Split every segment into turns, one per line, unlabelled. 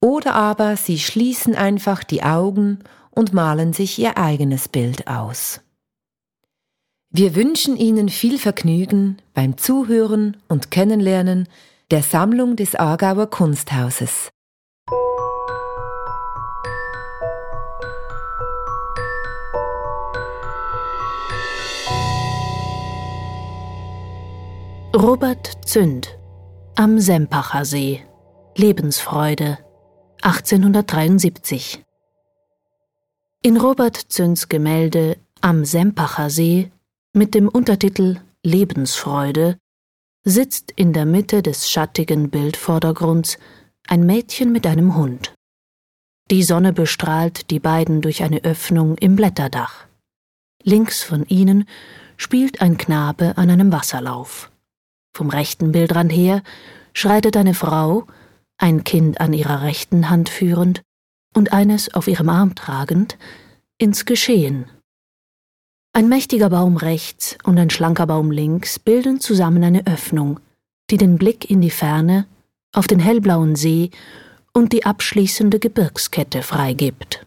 Oder aber Sie schließen einfach die Augen und malen sich Ihr eigenes Bild aus. Wir wünschen Ihnen viel Vergnügen beim Zuhören und Kennenlernen der Sammlung des Aargauer Kunsthauses.
Robert Zünd am Sempacher See Lebensfreude 1873 In Robert Zünds Gemälde Am Sempacher See mit dem Untertitel Lebensfreude sitzt in der Mitte des schattigen Bildvordergrunds ein Mädchen mit einem Hund. Die Sonne bestrahlt die beiden durch eine Öffnung im Blätterdach. Links von ihnen spielt ein Knabe an einem Wasserlauf. Vom rechten Bildrand her schreitet eine Frau, ein Kind an ihrer rechten Hand führend und eines auf ihrem Arm tragend, ins Geschehen. Ein mächtiger Baum rechts und ein schlanker Baum links bilden zusammen eine Öffnung, die den Blick in die Ferne, auf den hellblauen See und die abschließende Gebirgskette freigibt.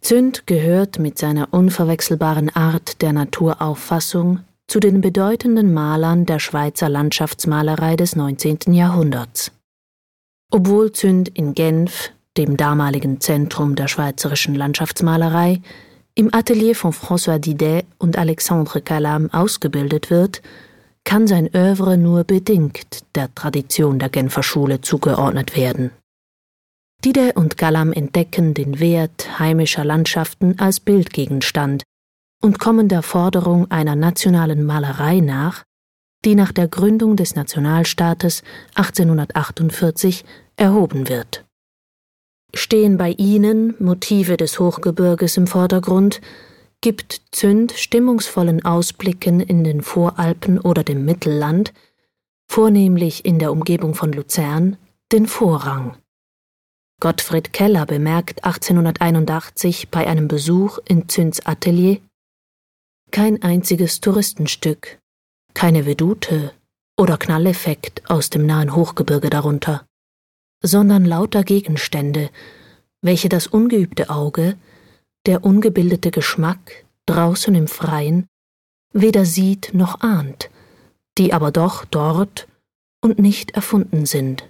Zünd gehört mit seiner unverwechselbaren Art der Naturauffassung zu den bedeutenden Malern der Schweizer Landschaftsmalerei des 19. Jahrhunderts. Obwohl Zünd in Genf, dem damaligen Zentrum der schweizerischen Landschaftsmalerei, im Atelier von François Didet und Alexandre Calam ausgebildet wird, kann sein Övre nur bedingt der Tradition der Genfer Schule zugeordnet werden. Didet und Calam entdecken den Wert heimischer Landschaften als Bildgegenstand und kommen der Forderung einer nationalen Malerei nach, die nach der Gründung des Nationalstaates 1848 erhoben wird. Stehen bei ihnen Motive des Hochgebirges im Vordergrund, gibt Zünd stimmungsvollen Ausblicken in den Voralpen oder dem Mittelland, vornehmlich in der Umgebung von Luzern, den Vorrang. Gottfried Keller bemerkt 1881 bei einem Besuch in Zünds Atelier kein einziges Touristenstück, keine Vedute oder Knalleffekt aus dem nahen Hochgebirge darunter, sondern lauter Gegenstände, welche das ungeübte Auge, der ungebildete Geschmack draußen im Freien weder sieht noch ahnt, die aber doch dort und nicht erfunden sind.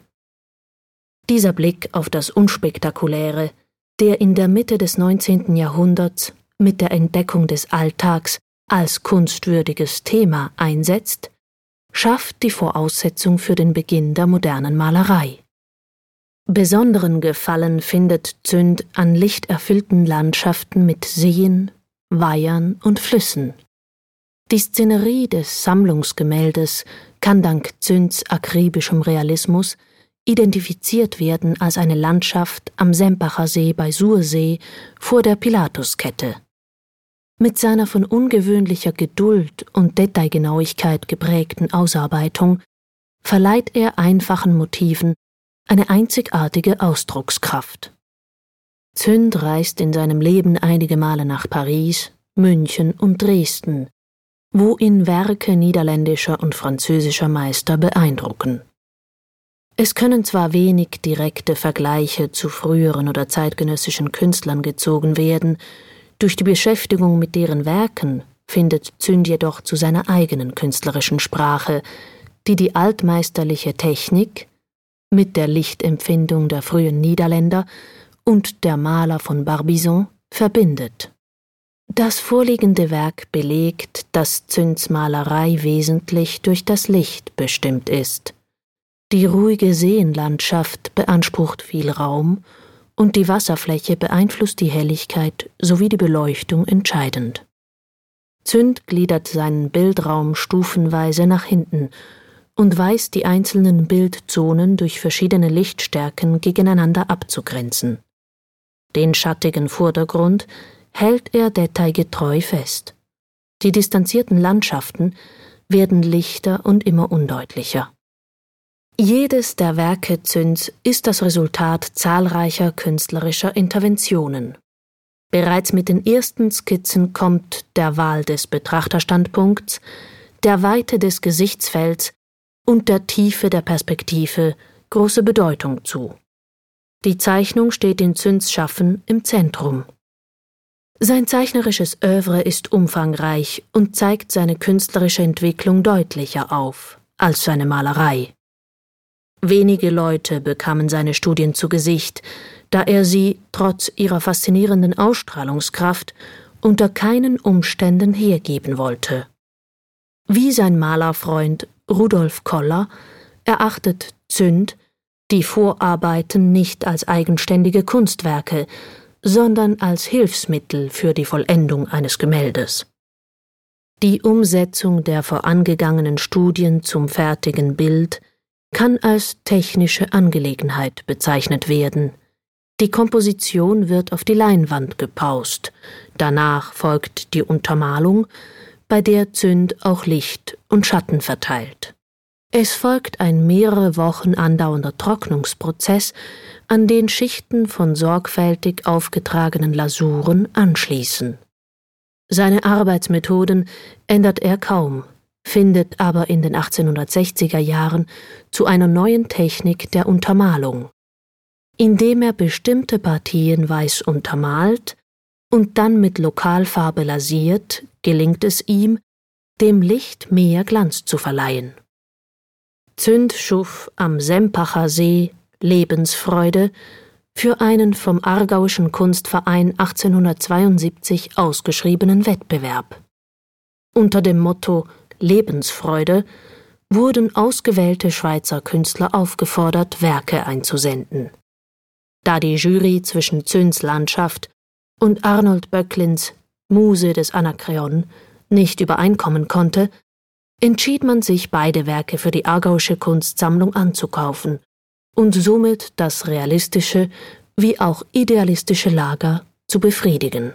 Dieser Blick auf das Unspektakuläre, der in der Mitte des 19. Jahrhunderts mit der Entdeckung des Alltags als kunstwürdiges Thema einsetzt, schafft die Voraussetzung für den Beginn der modernen Malerei. Besonderen Gefallen findet Zünd an lichterfüllten Landschaften mit Seen, Weihern und Flüssen. Die Szenerie des Sammlungsgemäldes kann dank Zünds akribischem Realismus identifiziert werden als eine Landschaft am Sempacher See bei Sursee vor der Pilatuskette. Mit seiner von ungewöhnlicher Geduld und Detailgenauigkeit geprägten Ausarbeitung verleiht er einfachen Motiven eine einzigartige Ausdruckskraft. Zünd reist in seinem Leben einige Male nach Paris, München und Dresden, wo ihn Werke niederländischer und französischer Meister beeindrucken. Es können zwar wenig direkte Vergleiche zu früheren oder zeitgenössischen Künstlern gezogen werden, durch die Beschäftigung mit deren Werken findet Zünd jedoch zu seiner eigenen künstlerischen Sprache, die die altmeisterliche Technik mit der Lichtempfindung der frühen Niederländer und der Maler von Barbizon verbindet. Das vorliegende Werk belegt, dass Zünds Malerei wesentlich durch das Licht bestimmt ist. Die ruhige Seenlandschaft beansprucht viel Raum und die Wasserfläche beeinflusst die Helligkeit sowie die Beleuchtung entscheidend. Zünd gliedert seinen Bildraum stufenweise nach hinten und weiß die einzelnen Bildzonen durch verschiedene Lichtstärken gegeneinander abzugrenzen. Den schattigen Vordergrund hält er detailgetreu fest. Die distanzierten Landschaften werden lichter und immer undeutlicher. Jedes der Werke Zünds ist das Resultat zahlreicher künstlerischer Interventionen. Bereits mit den ersten Skizzen kommt der Wahl des Betrachterstandpunkts, der Weite des Gesichtsfelds und der Tiefe der Perspektive große Bedeutung zu. Die Zeichnung steht in Zünds Schaffen im Zentrum. Sein zeichnerisches Övre ist umfangreich und zeigt seine künstlerische Entwicklung deutlicher auf als seine Malerei. Wenige Leute bekamen seine Studien zu Gesicht, da er sie, trotz ihrer faszinierenden Ausstrahlungskraft, unter keinen Umständen hergeben wollte. Wie sein Malerfreund Rudolf Koller erachtet Zünd die Vorarbeiten nicht als eigenständige Kunstwerke, sondern als Hilfsmittel für die Vollendung eines Gemäldes. Die Umsetzung der vorangegangenen Studien zum fertigen Bild kann als technische Angelegenheit bezeichnet werden. Die Komposition wird auf die Leinwand gepaust, danach folgt die Untermalung, bei der Zünd auch Licht und Schatten verteilt. Es folgt ein mehrere Wochen andauernder Trocknungsprozess, an den Schichten von sorgfältig aufgetragenen Lasuren anschließen. Seine Arbeitsmethoden ändert er kaum, findet aber in den 1860er Jahren zu einer neuen Technik der Untermalung, indem er bestimmte Partien weiß untermalt und dann mit Lokalfarbe lasiert, gelingt es ihm, dem Licht mehr Glanz zu verleihen. Zünd schuf am Sempacher See Lebensfreude für einen vom Aargauischen Kunstverein 1872 ausgeschriebenen Wettbewerb. Unter dem Motto Lebensfreude wurden ausgewählte Schweizer Künstler aufgefordert, Werke einzusenden. Da die Jury zwischen Zünds Landschaft und Arnold Böcklins Muse des Anakreon nicht übereinkommen konnte, entschied man sich, beide Werke für die Aargauische Kunstsammlung anzukaufen und somit das realistische wie auch idealistische Lager zu befriedigen